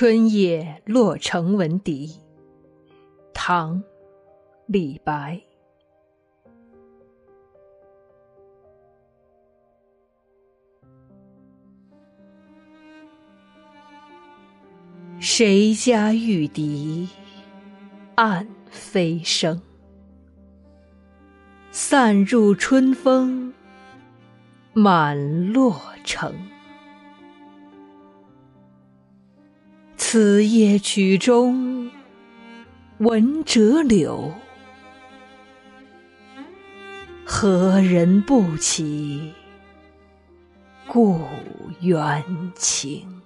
春夜洛城闻笛，唐·李白。谁家玉笛暗飞声？散入春风满洛城。此夜曲中闻折柳，何人不起故园情？